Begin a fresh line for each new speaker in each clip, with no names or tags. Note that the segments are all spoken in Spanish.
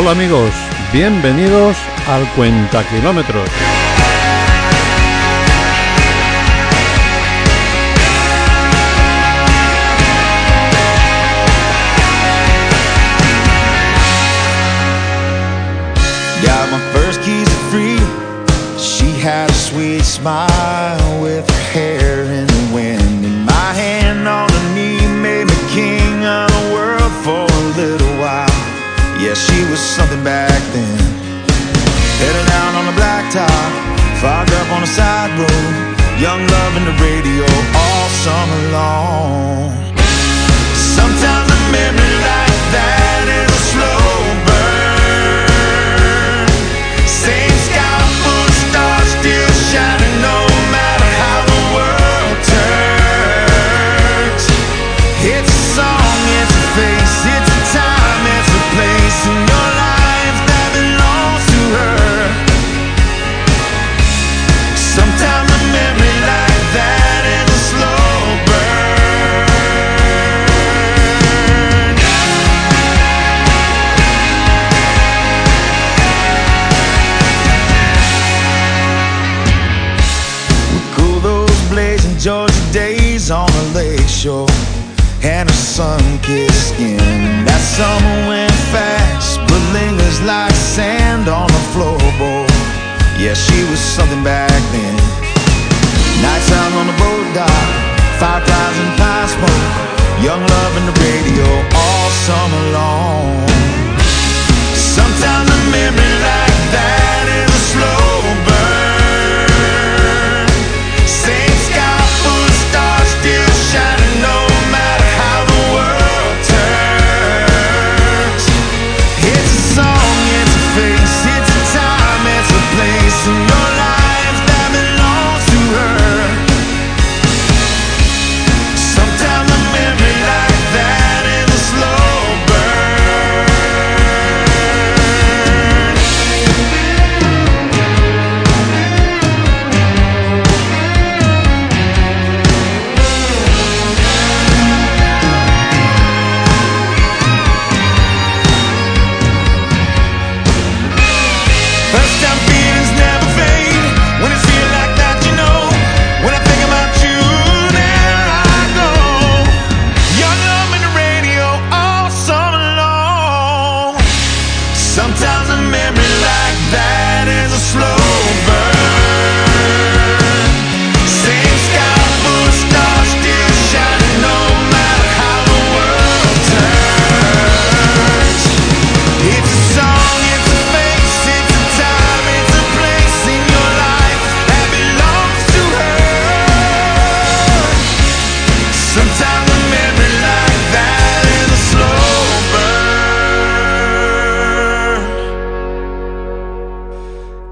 Hola amigos, bienvenidos al Cuenta Kilómetros.
Got my first keys freedom. She had a sweet smile with Yeah, she was something back then. Headed down on the blacktop, fogged up on the side road. Young love in the radio all summer long. Sometimes a memory like that shore and her sun-kissed skin. That summer went fast, but lingers like sand on the floorboard. Yeah, she was something back then. Nights out on the boat dock, fireflies and pie smoke, young love and the radio all summer long. Sometimes a memory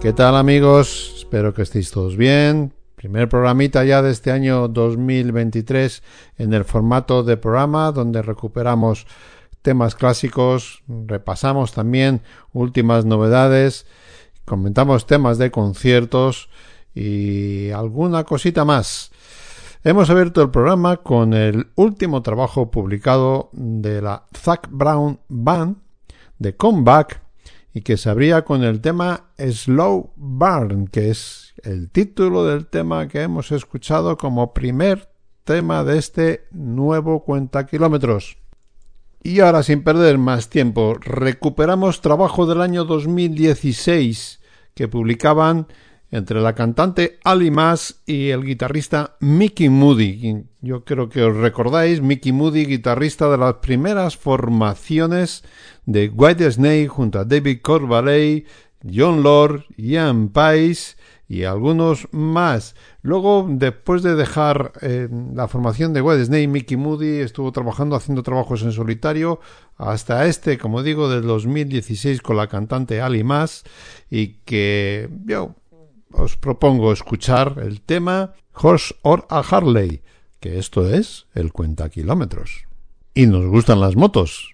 ¿Qué tal amigos? Espero que estéis todos bien. Primer programita ya de este año 2023 en el formato de programa donde recuperamos temas clásicos, repasamos también últimas novedades, comentamos temas de conciertos y alguna cosita más. Hemos abierto el programa con el último trabajo publicado de la Zac Brown Band de Comeback y que se abría con el tema Slow Burn, que es el título del tema que hemos escuchado como primer tema de este nuevo cuenta kilómetros. Y ahora, sin perder más tiempo, recuperamos trabajo del año 2016 que publicaban entre la cantante Ali Mas y el guitarrista Mickey Moody. Yo creo que os recordáis, Mickey Moody, guitarrista de las primeras formaciones de White Snake junto a David Corvalet, John Lord, Ian Pace
y algunos más. Luego, después de dejar eh, la formación de White Snake, Mickey Moody estuvo trabajando, haciendo trabajos en solitario, hasta este, como digo, del 2016 con la cantante Ali Mas, y que yo os propongo escuchar el tema Horse or a Harley, que esto es el cuenta kilómetros. Y nos gustan las motos.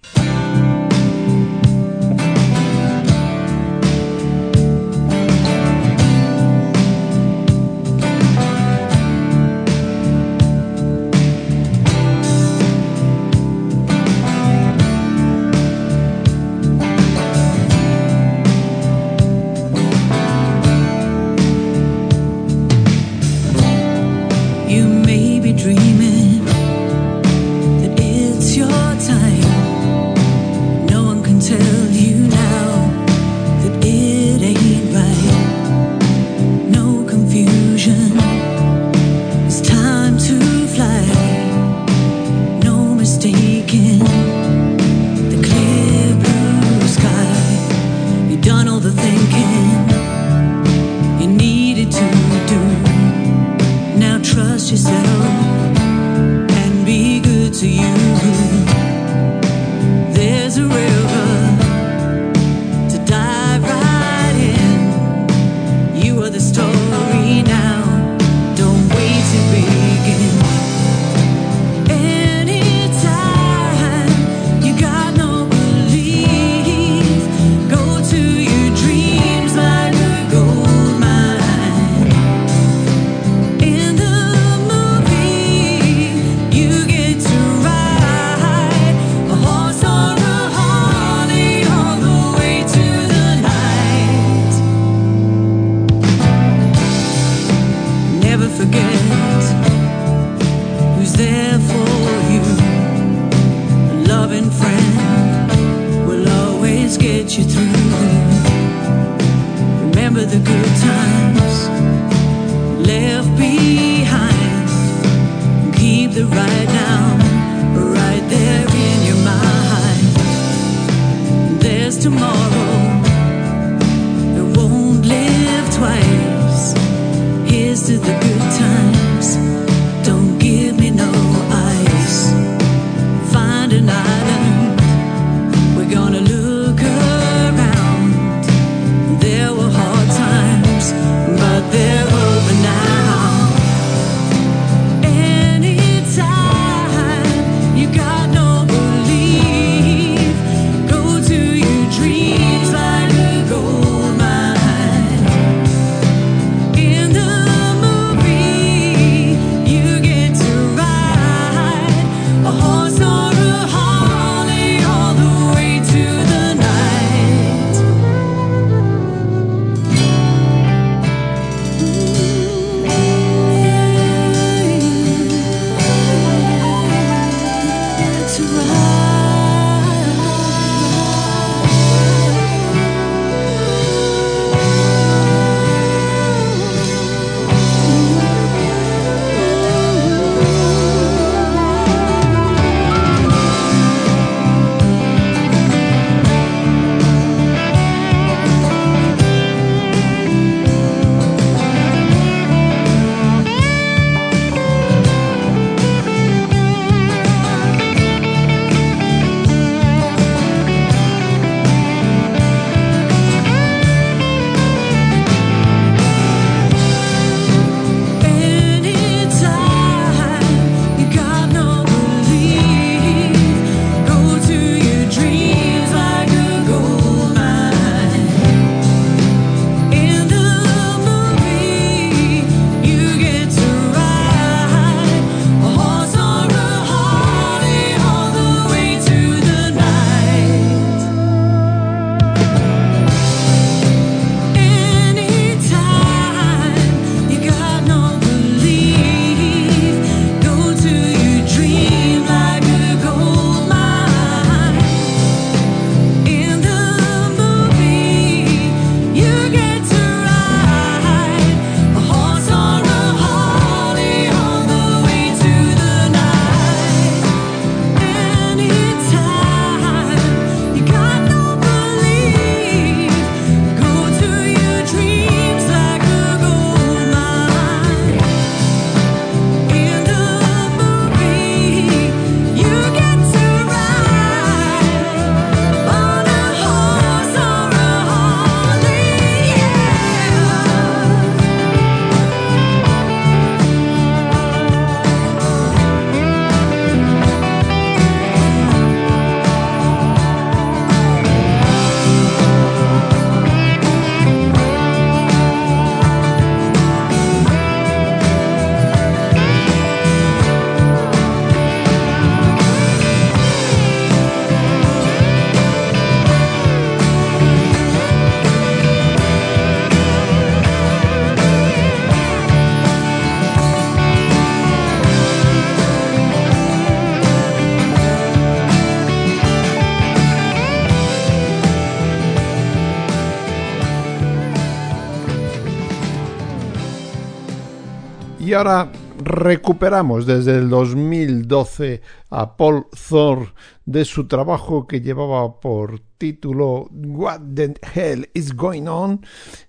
Ahora recuperamos desde el 2012 a Paul Thor de su trabajo que llevaba por título What the Hell is Going On,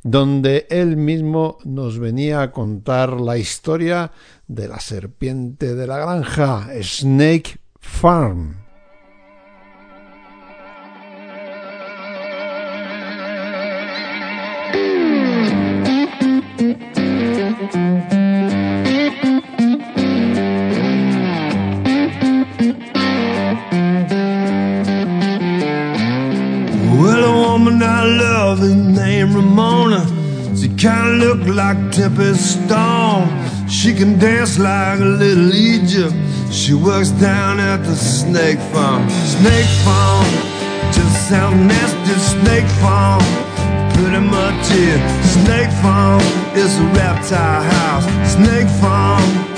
donde él mismo nos venía a contar la historia de la serpiente de la granja, Snake Farm.
Like Tempest Storm. She can dance like a little Egypt. She works down at the snake farm. Snake farm, just sound nasty. Snake farm, pretty much it. Snake farm is a reptile house. Snake farm.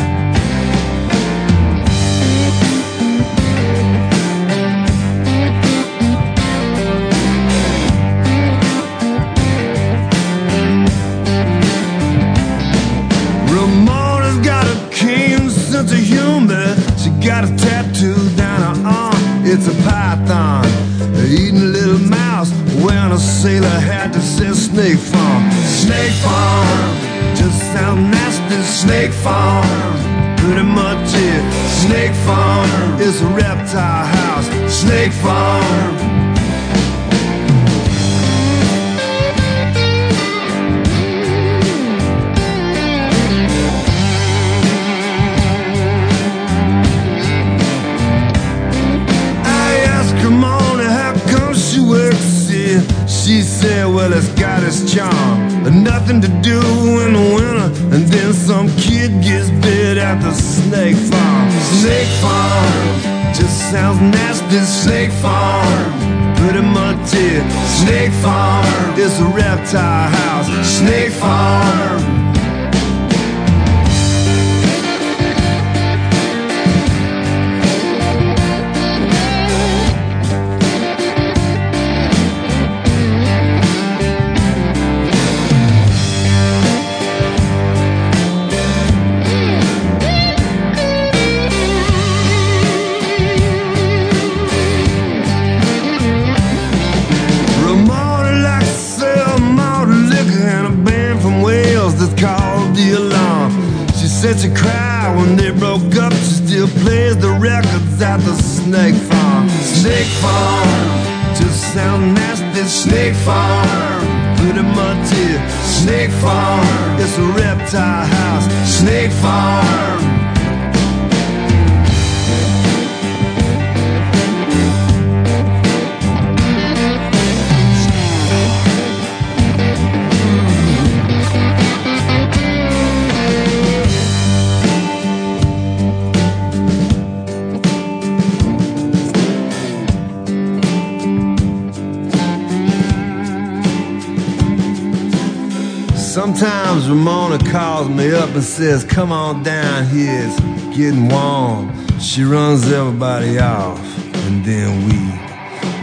Says, Come on down here, it's getting warm. She runs everybody off, and then we,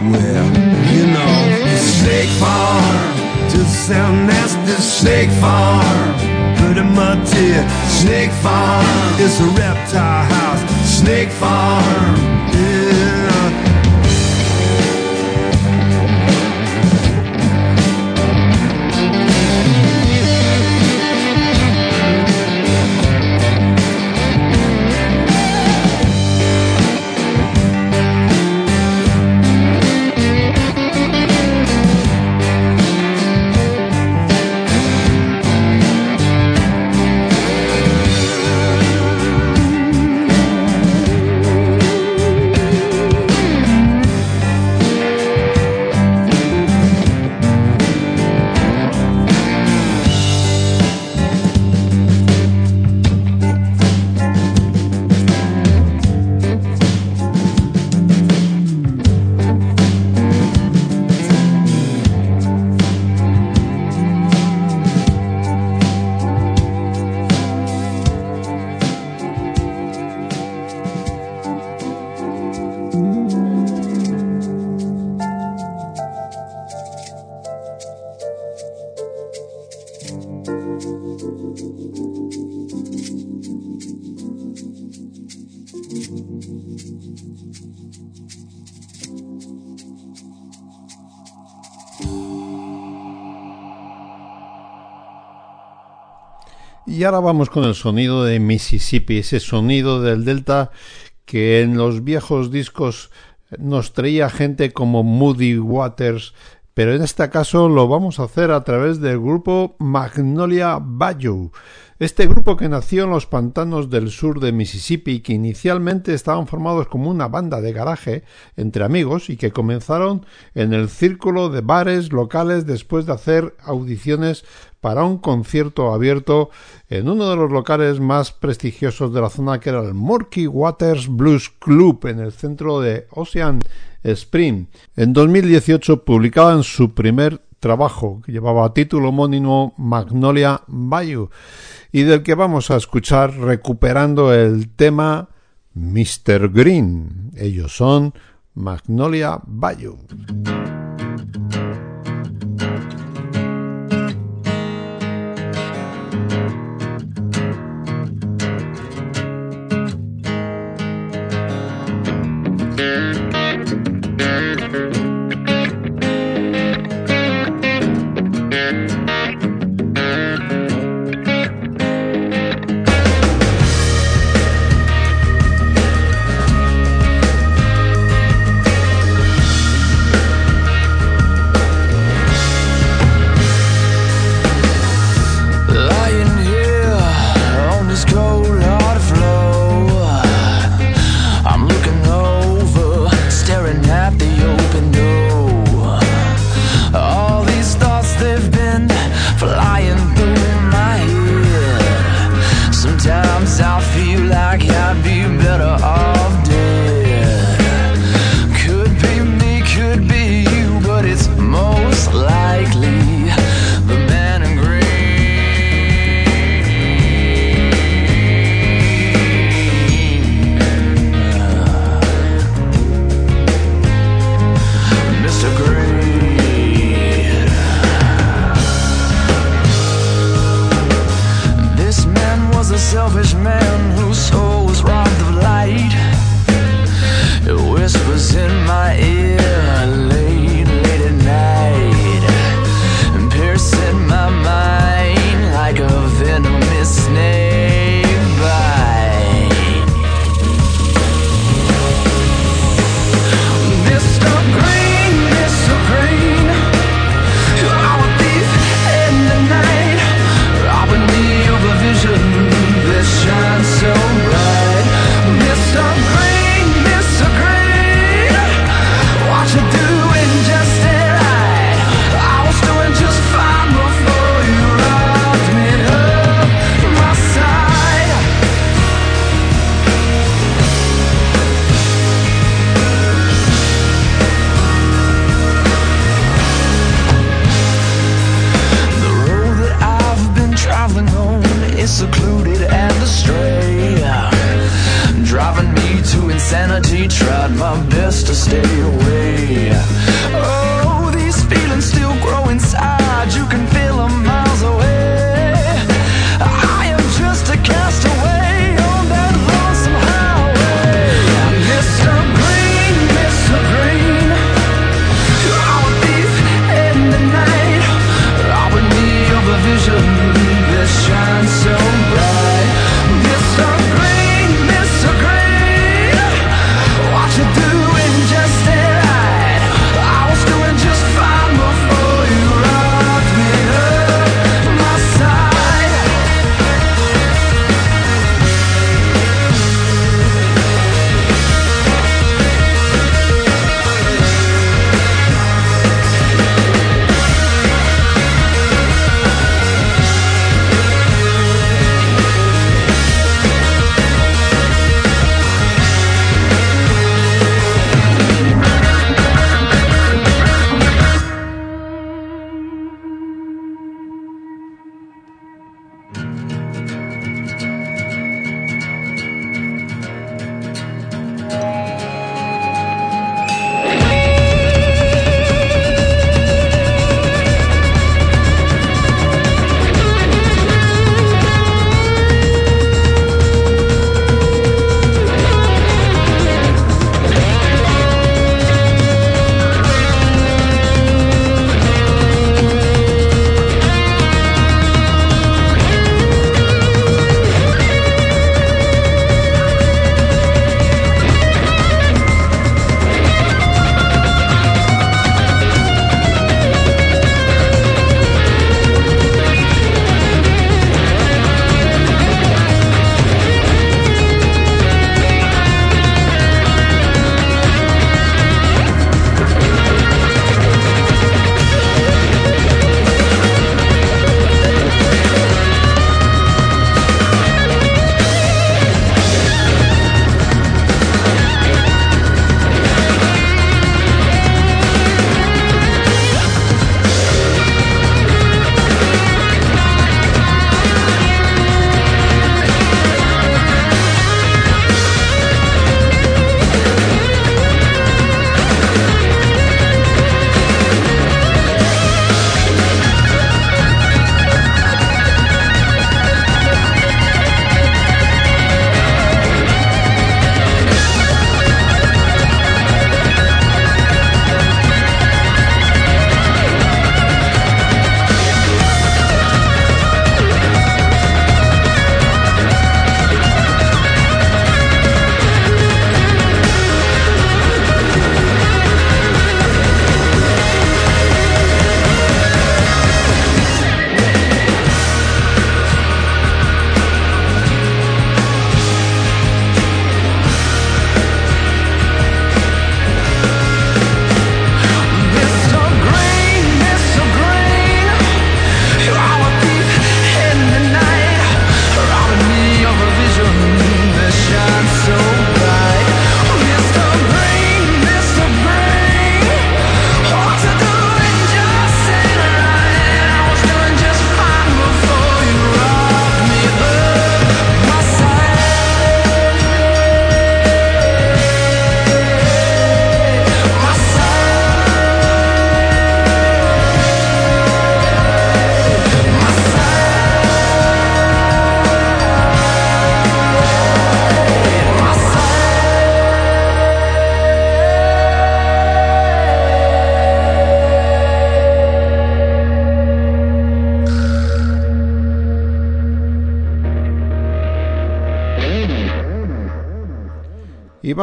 well, you know, Snake Farm, just sound nasty, Snake Farm, pretty much it. Snake Farm, it's a reptile house, Snake Farm,
Y ahora vamos con el sonido de Mississippi, ese sonido del Delta que en los viejos discos nos traía gente como Moody Waters, pero en este caso lo vamos a hacer a través del grupo Magnolia Bayou. Este grupo que nació en los pantanos del sur de Mississippi, que inicialmente estaban formados como una banda de garaje entre amigos y que comenzaron en el círculo de bares locales después de hacer audiciones para un concierto abierto en uno de los locales más prestigiosos de la zona que era el Murky Waters Blues Club en el centro de Ocean Spring. En 2018 publicaban su primer trabajo que llevaba título homónimo Magnolia Bayou y del que vamos a escuchar recuperando el tema Mr. Green. Ellos son Magnolia Bayou.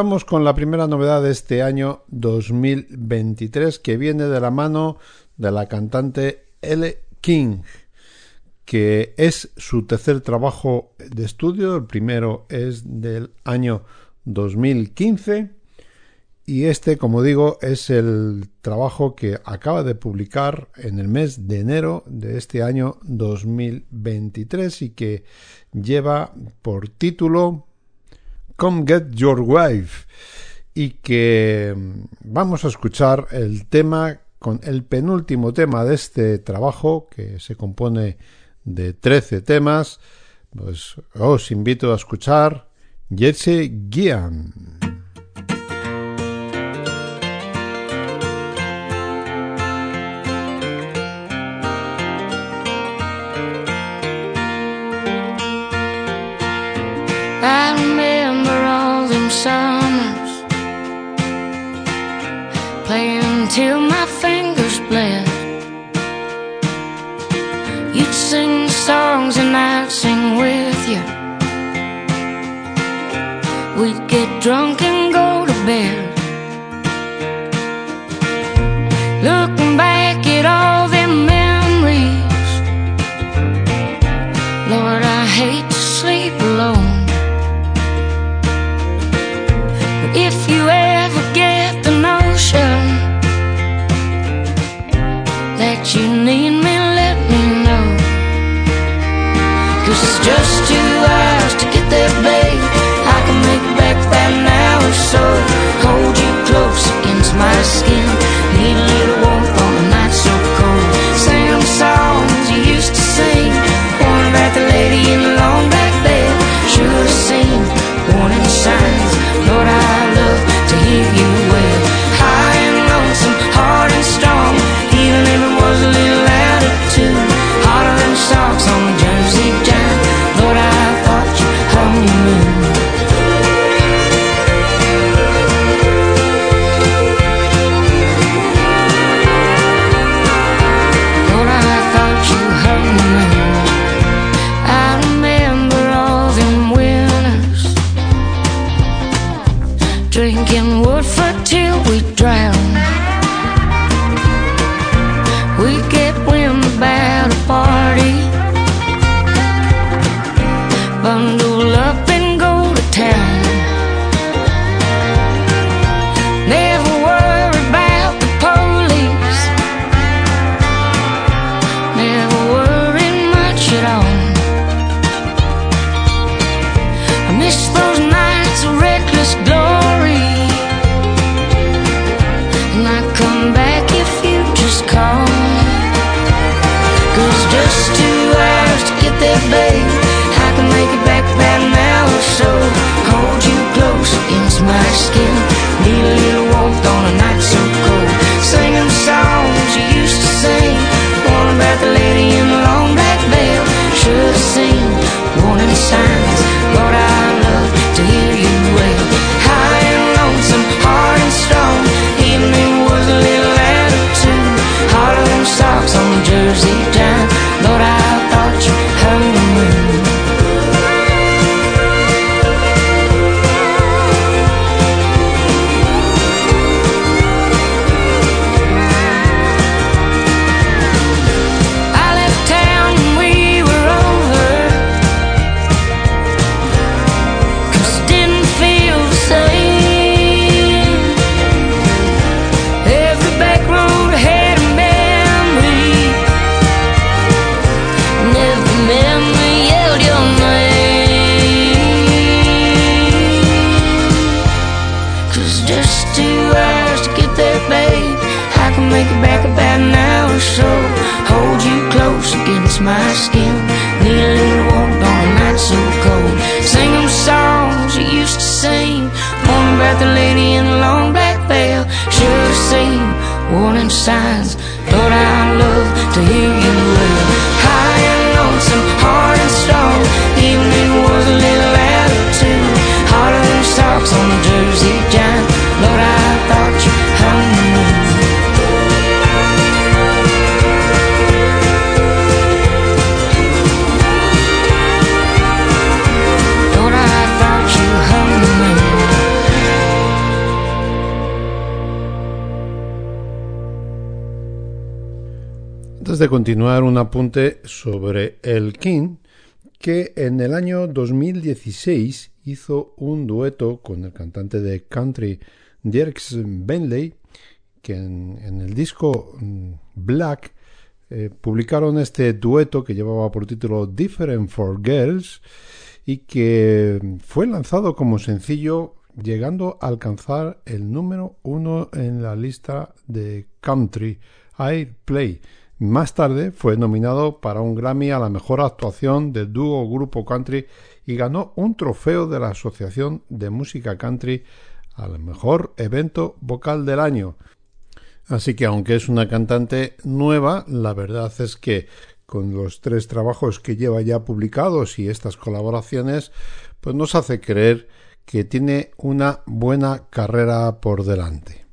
Vamos con la primera novedad de este año 2023 que viene de la mano de la cantante L. King, que es su tercer trabajo de estudio. El primero es del año 2015 y este, como digo, es el trabajo que acaba de publicar en el mes de enero de este año 2023 y que lleva por título Come Get Your Wife y que mm, vamos a escuchar el tema con el penúltimo tema de este trabajo que se compone de 13 temas. Pues os invito a escuchar Jesse
them summers playing till my fingers bled. You'd sing songs and I'd sing with you. We'd get drunk and the see skin. Need a little warmth on a night so cold. Sing them songs you used to sing. One about the lady in the long black veil. Should have seen warning signs. Lord, I love to hear you wail. High and lonesome, hard and strong. Even if it was a little attitude. Harder than socks on Jersey giant. The lady in the long black veil. Should have seen warning signs.
De continuar, un apunte sobre el King, que en el año 2016 hizo un dueto con el cantante de country Dierks Bentley, que en, el disco mm, Black eh, publicaron este dueto que llevaba por título Different for Girls y que fue lanzado como sencillo llegando a alcanzar el número uno en la lista de country Airplay. Más tarde fue nominado para un Grammy a la mejor actuación de dúo grupo country y ganó un trofeo de la Asociación de Música Country al mejor evento vocal del año. Así que aunque es una cantante nueva, la verdad es que con los tres trabajos que lleva ya publicados y estas colaboraciones, pues nos hace creer que tiene una buena carrera por delante.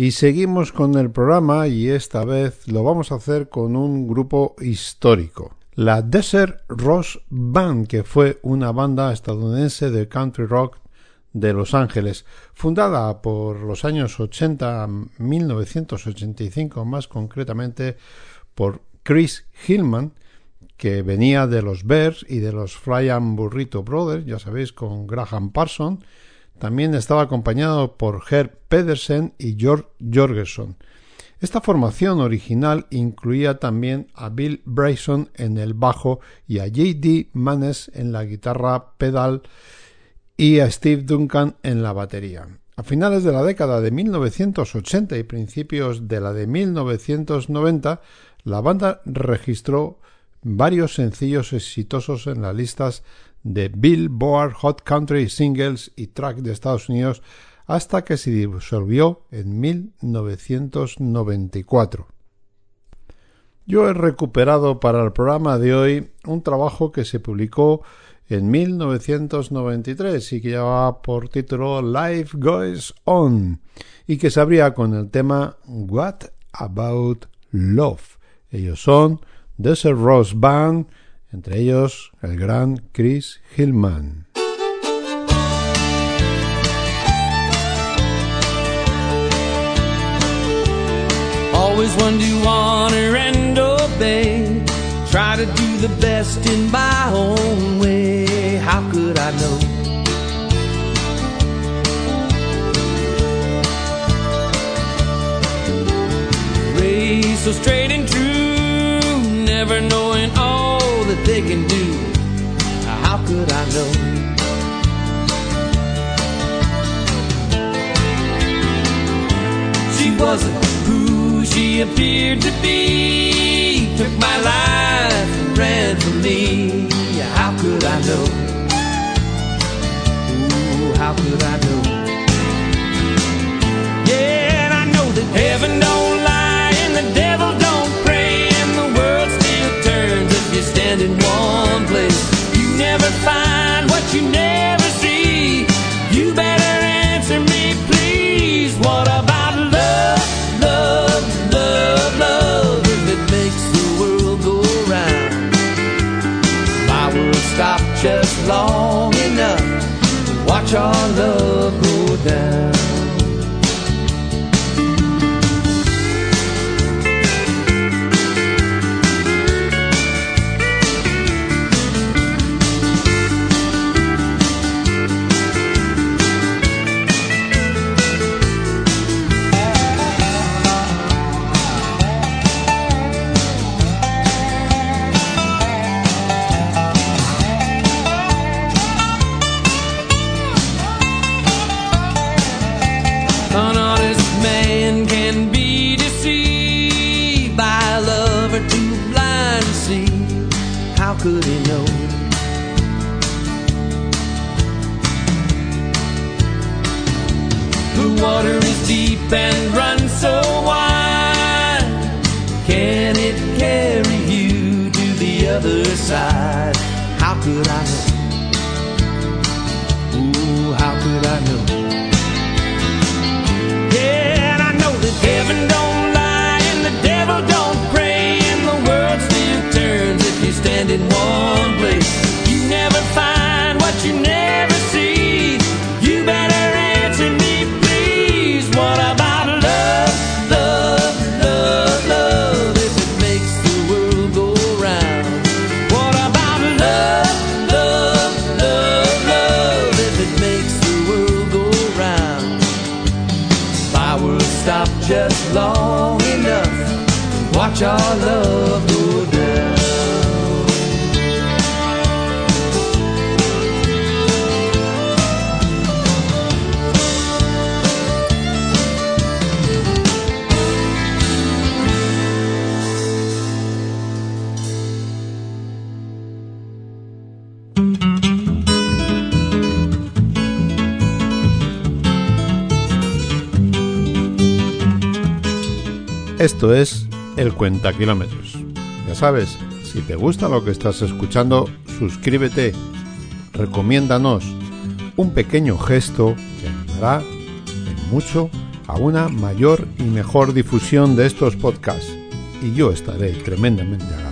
Y seguimos con el programa y esta vez lo vamos a hacer con un grupo histórico. La Desert Rose Band, que fue una banda estadounidense de country rock de Los Ángeles, fundada por los años 80 a 1985 más concretamente por Chris Hillman, que venía de los Bears y de los Fly and Burrito Brothers, ya sabéis, con Graham Parson, también estaba acompañado por Herb Pedersen y George Jorgensen. Esta formación original incluía también a Bill Bryson en el bajo y a J.D. Manes en la guitarra pedal y a Steve Duncan en la batería. A finales de la década de 1980 y principios de la de 1990, la banda registró varios sencillos exitosos en las listas de Billboard Hot Country Singles y Track de Estados Unidos hasta que se disolvió en 1994. Yo he recuperado para el programa de hoy un trabajo que se publicó en 1993 y que llevaba por título Life Goes On y que se abría con el tema What About Love. Ellos son Desert Rose Band entre ellos el gran Chris Hillman.
Always one to honor and obey. Try to do the best in my own way. How could I know? Race so straight and true, never knowing Could I know? She wasn't who she appeared to be. Took my life and ran from me. How could I know? Ooh, how could I know? Stopped just long enough to watch our love go down. How could he know? The water is deep and runs so wide. Can it carry you to the other side? How could I
Esto es El Cuenta Kilómetros. Ya sabes, si te gusta lo que estás escuchando, suscríbete, recomiéndanos. Un pequeño gesto que ayudará en mucho a una mayor y mejor difusión de estos podcasts. Y yo estaré tremendamente agradecido.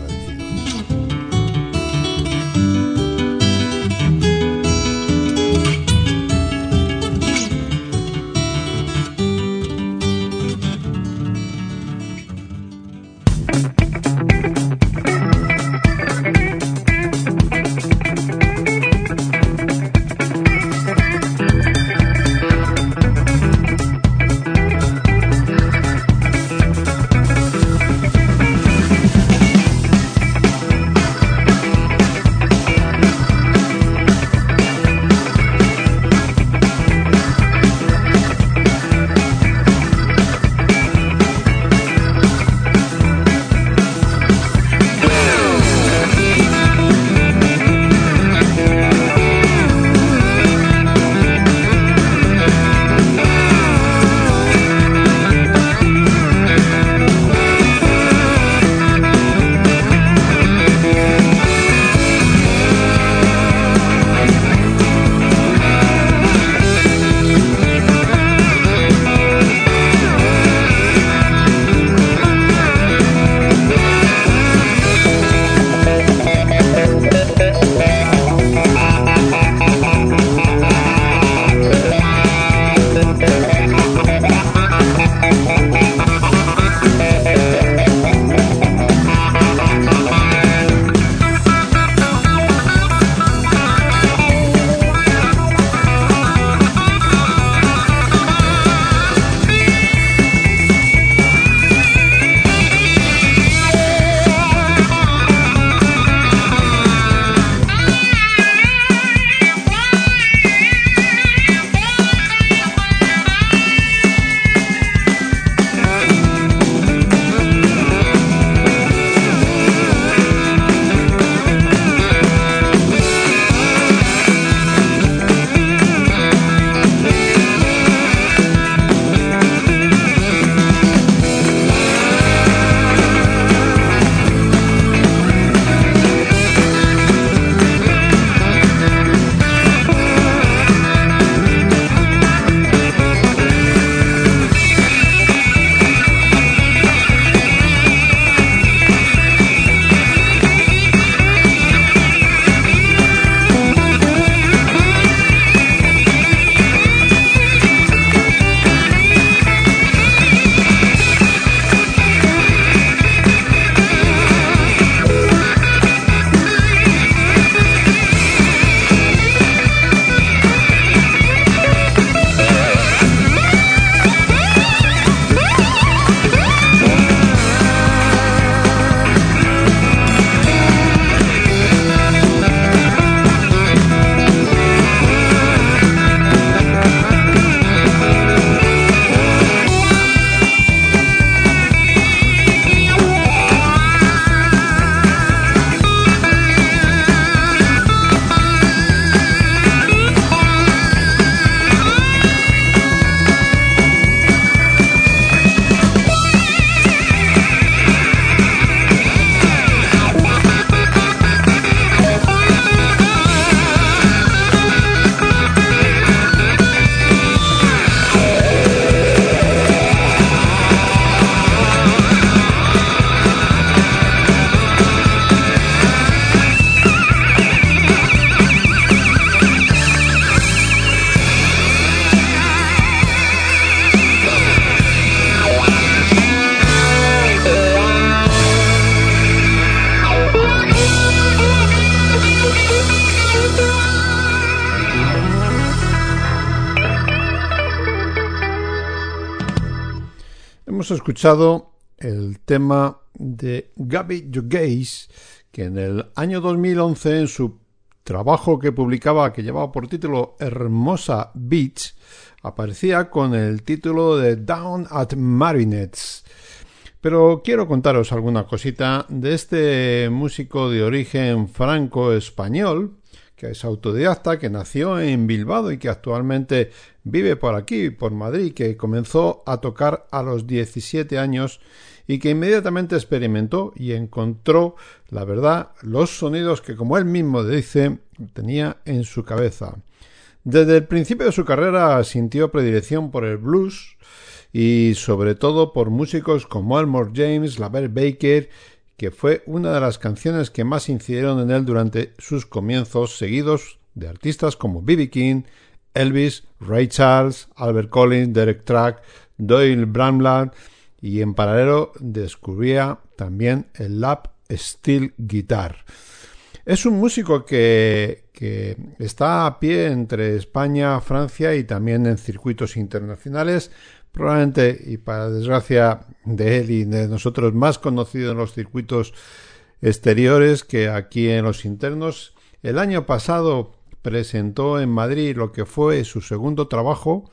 Hemos escuchado el tema de Gabby Gaze, que en el año 2011 en su trabajo que publicaba que llevaba por título Hermosa Beach aparecía con el título de Down at Marionettes. Pero quiero contaros alguna cosita de este músico de origen franco-español, que es autodidacta, que nació en Bilbao y que actualmente vive por aquí, por Madrid, que comenzó a tocar a los 17 años y que inmediatamente experimentó y encontró, la verdad, los sonidos que, como él mismo dice, tenía en su cabeza. Desde el principio de su carrera sintió predilección por el blues y sobre todo por músicos como Elmore James, Laverne Baker, que fue una de las canciones que más incidieron en él durante sus comienzos, seguidos de artistas como B.B. King, Elvis, Ray Charles, Albert Collins, Derek Track, Doyle Bramlett y en paralelo descubría también el lap steel guitar. Es un músico que, que, está a pie entre España, Francia y también en circuitos internacionales, probablemente y para desgracia de él y de nosotros más conocido en los circuitos exteriores que aquí en los internos. El año pasado presentó en Madrid lo que fue su segundo trabajo,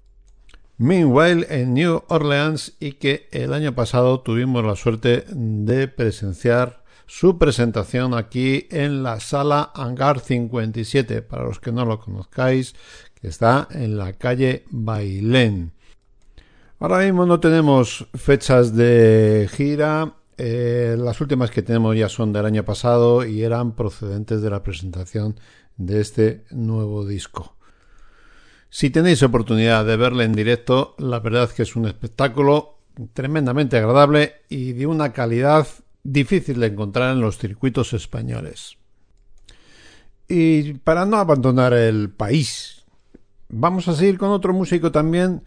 Meanwhile en New Orleans y que el año pasado tuvimos la suerte de presenciar su presentación aquí en la sala Hangar 57, para los que no lo conozcáis, que está en la calle Bailén. Ahora mismo no tenemos fechas de gira. Eh, las últimas que tenemos ya son del año pasado y eran procedentes de la presentación de este nuevo disco. Si tenéis oportunidad de verle en directo, la verdad es que es un espectáculo tremendamente agradable y de una calidad difícil de encontrar en los circuitos españoles. Y para no abandonar el país, vamos a seguir con otro músico también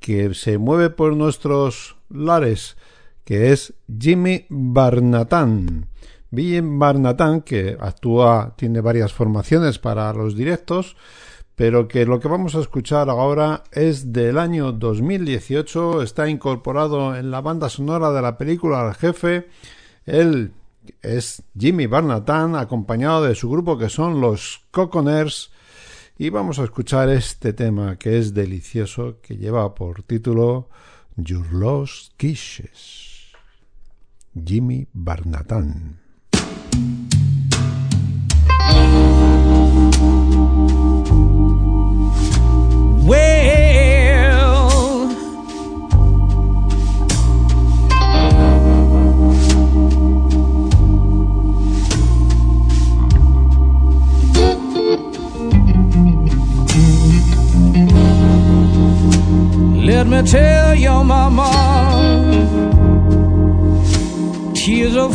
que se mueve por nuestros lares, que es Jimmy Barnatán. Jimmy Barnatán, que actúa, tiene varias formaciones para los directos, pero que lo que vamos a escuchar ahora es del año 2018, está incorporado en la banda sonora de la película El Jefe. Él es Jimmy Barnatán, acompañado de su grupo que son los Coconers y vamos a escuchar este tema que es delicioso, que lleva por título Your Lost Kisses. Jimmy Barnatán.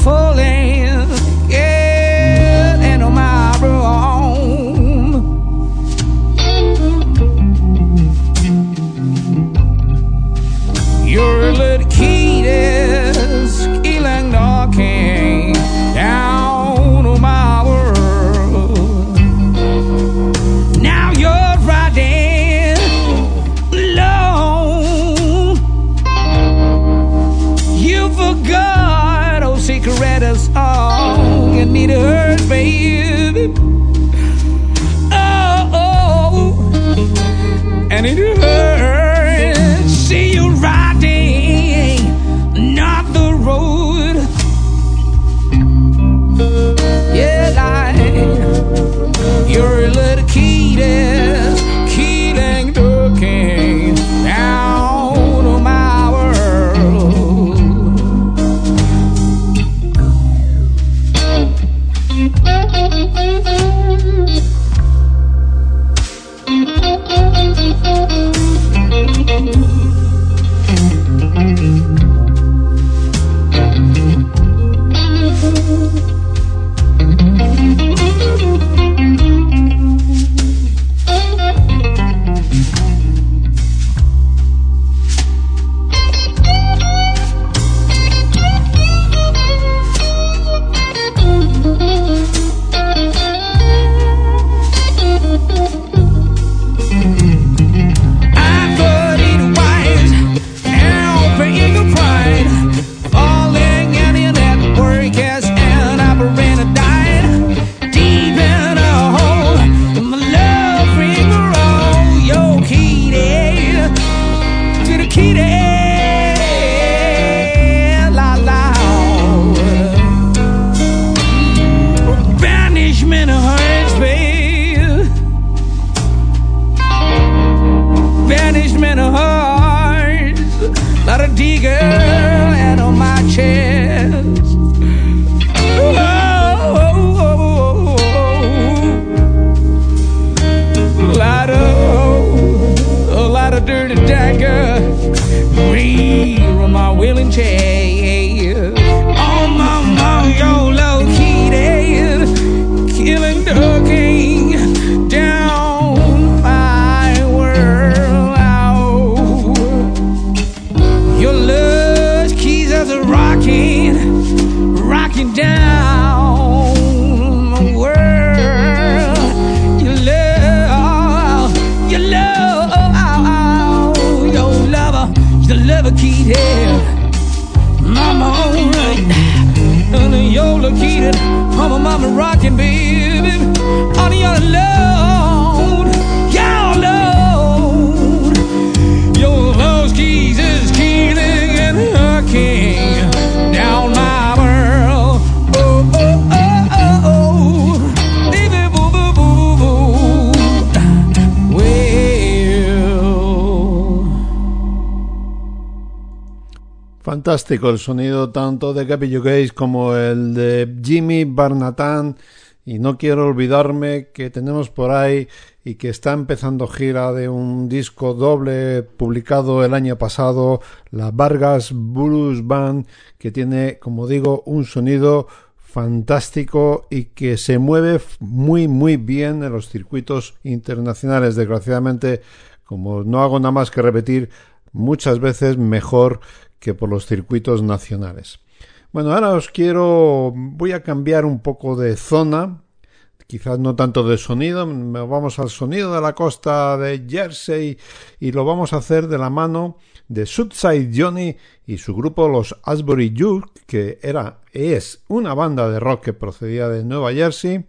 Falling,
Fantástico el sonido tanto de Gabby Gaze como el de Jimmy Barnatan. Y no quiero olvidarme que tenemos por ahí y que está empezando gira de un disco doble publicado el año pasado, la Vargas Blues Band, que tiene, como digo, un sonido fantástico y que se mueve muy muy bien en los circuitos internacionales. Desgraciadamente, como no hago nada más que repetir, muchas veces mejor que por los circuitos nacionales. Bueno, ahora os quiero, voy a cambiar un poco de zona, quizás no tanto de sonido, vamos al sonido de la costa de Jersey y lo vamos a hacer de la mano de Sudside Johnny y su grupo los Asbury Jukes, que era, es una banda de rock que procedía de Nueva Jersey,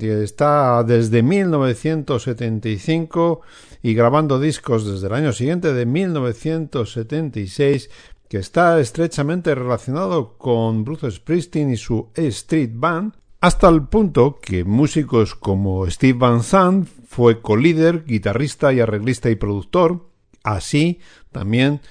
está desde 1975 y grabando discos desde el año siguiente de 1976 que está estrechamente relacionado con Bruce Springsteen y su Street Band, hasta el punto que músicos como Steve Van Zandt fue co-líder, guitarrista y arreglista y productor, así también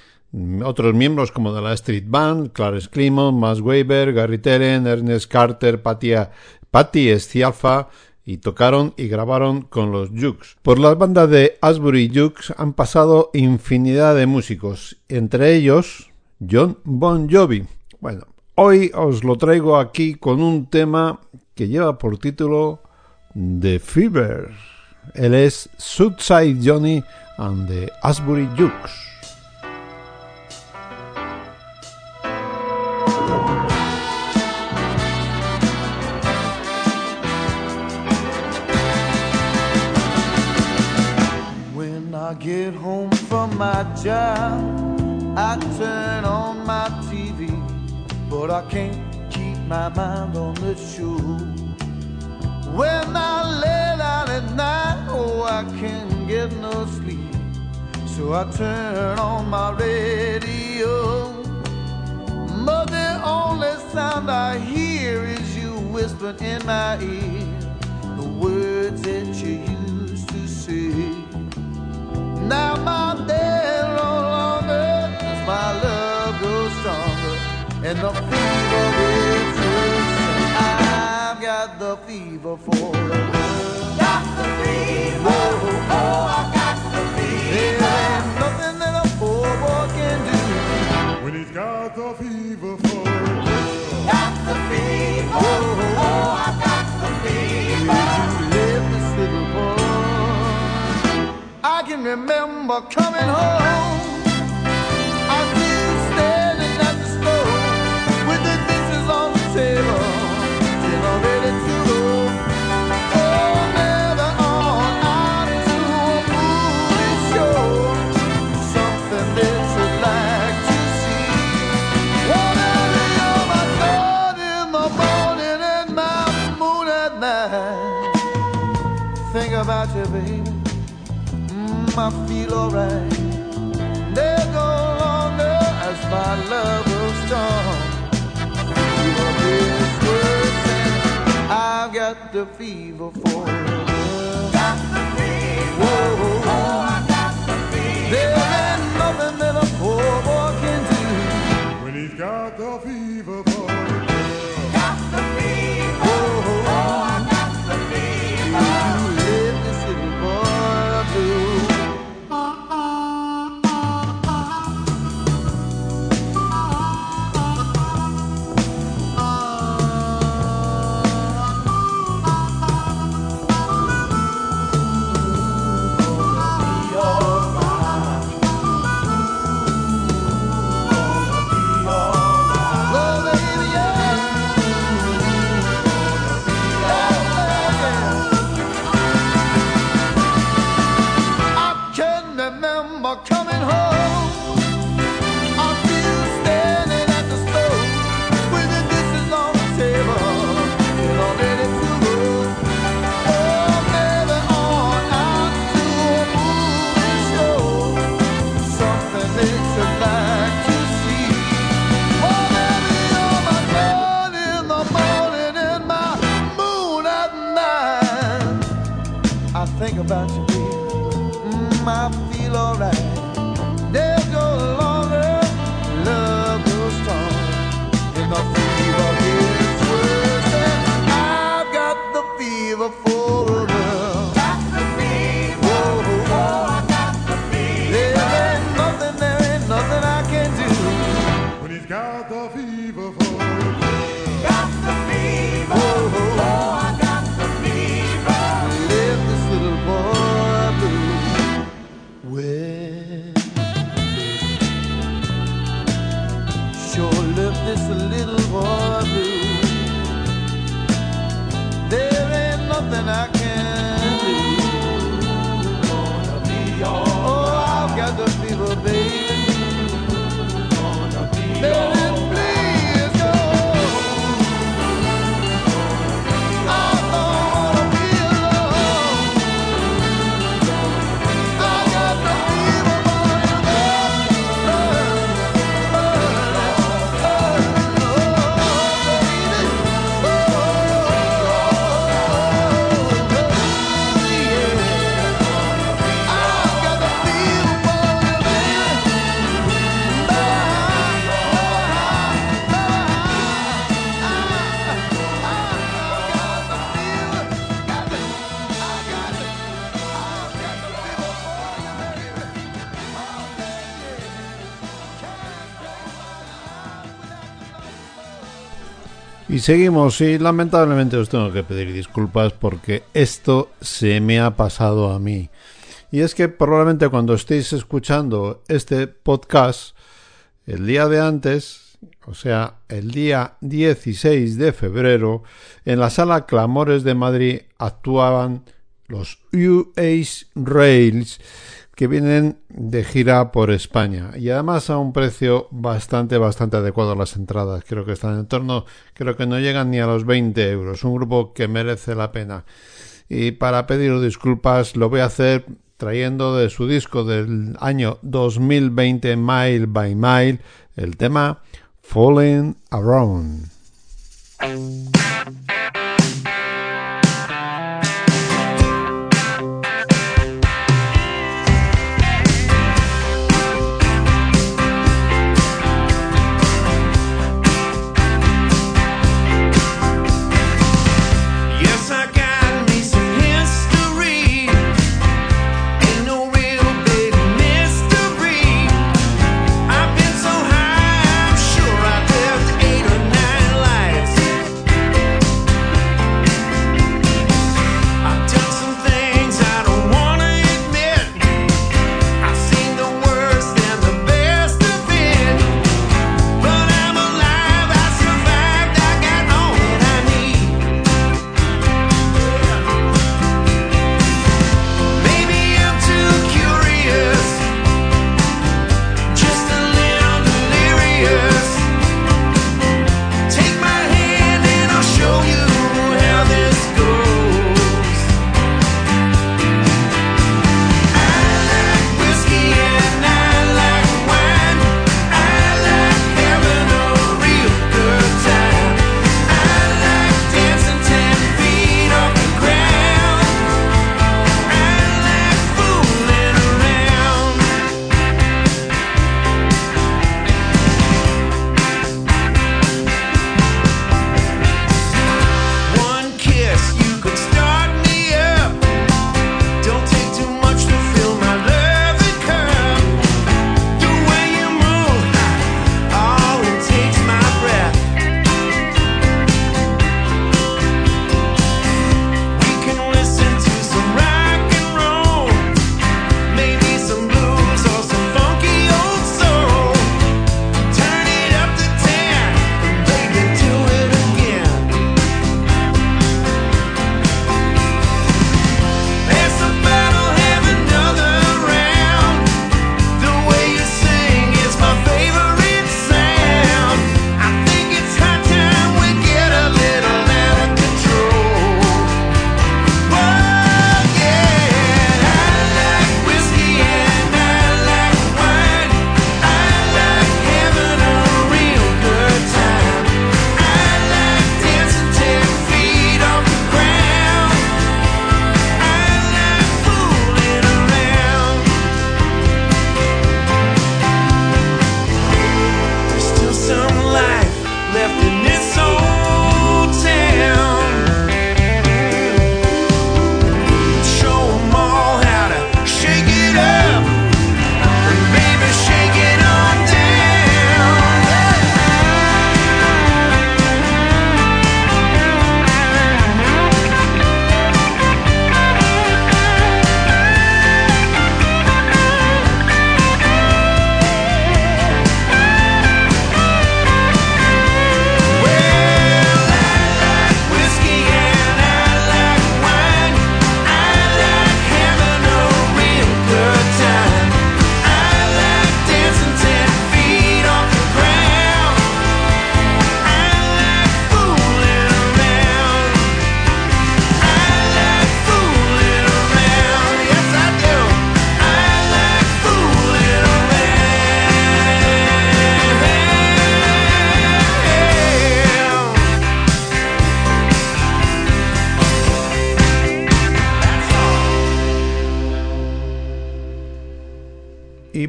otros miembros como de la Street Band, Clarence Clement, Mas Weber, Gary Teren, Ernest Carter, Patty Estialfa, y tocaron y grabaron con los Jukes. Por la banda de Asbury Jukes han pasado infinidad de músicos, entre ellos John Bon Jovi. Bueno, hoy os lo traigo aquí con un tema que lleva por título The Fever. Él es Sudside Johnny and the Asbury Jukes.
Get home from my job I turn on my TV, but I can't keep my mind on the show. When I lay down at night, oh, I can't get no sleep. So I turn on my radio. But the only sound I hear is you whispering in my ear the words that you used to say. Now my day my love grows stronger and the fever is racing. I've got the fever for love. Got the fever. Oh, oh, I got the fever. There ain't nothing that a poor boy can do when he's got the fever for love. Got the fever. Oh, oh, I got the fever. You live this little boy. I can remember coming home. I feel alright. Go longer as my love grows strong. Fever is worse and I've got the fever for love. Got the fever. Whoa. Oh, I got the fever. There ain't nothing that a poor boy can do when he's got the fever
seguimos y lamentablemente os tengo que pedir disculpas porque esto se me ha pasado a mí. Y es que probablemente cuando estéis escuchando este podcast, el día de antes, o sea, el día 16 de febrero, en la sala Clamores de Madrid actuaban los UAS Rails que vienen de gira por España y además a un precio bastante bastante adecuado las entradas. Creo que están en torno creo que no llegan ni a los 20 euros un grupo que merece la pena. Y para pedir disculpas lo voy a hacer trayendo de su disco del año 2020 Mile by Mile el tema Falling Around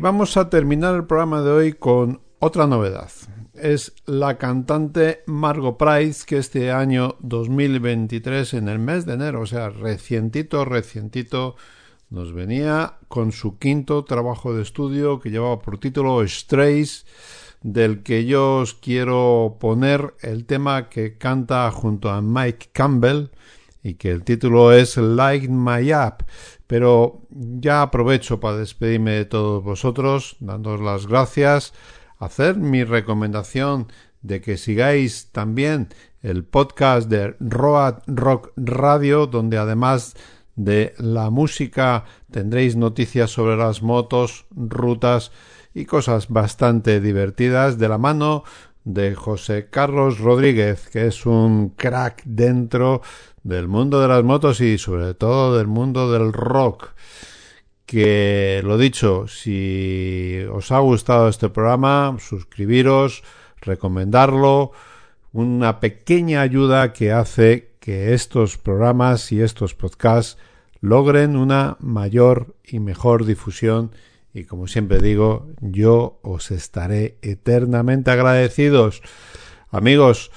vamos a terminar el programa de hoy con otra novedad. Es la cantante Margot Price que este año 2023, en el mes de enero, o sea, recientito, recientito, nos venía con su quinto trabajo de estudio que llevaba por título Strays
del que yo os quiero poner el tema que canta junto a Mike Campbell y que el título es Like My App. Pero ya aprovecho para despedirme de todos vosotros, dándoos las gracias, hacer mi recomendación de que sigáis también el podcast de Road Rock Radio, donde además de la música tendréis noticias sobre las motos, rutas y cosas bastante divertidas de la mano de José Carlos Rodríguez, que es un crack dentro del mundo de las motos y sobre todo del mundo del rock. Que lo dicho, si os ha gustado este programa, suscribiros, recomendarlo, una pequeña ayuda que hace que estos programas y estos podcasts logren una mayor y mejor difusión y como siempre digo, yo os estaré eternamente agradecidos. Amigos,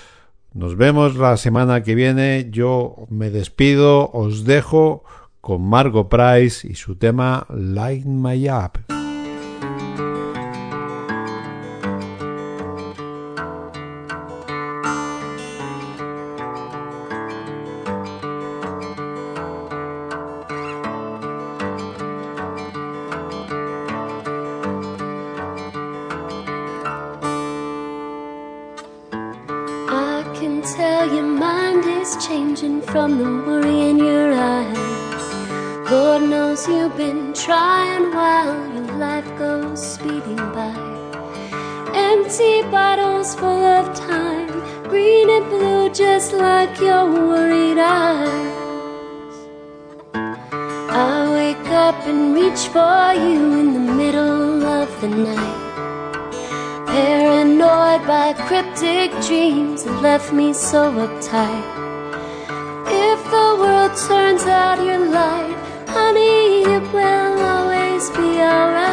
nos vemos la semana que viene. Yo me despido, os dejo con Margo Price y su tema Light My Up.
Reach for you in the middle of the night. Paranoid by cryptic dreams that left me so uptight. If the world turns out your light, honey, it will always be alright.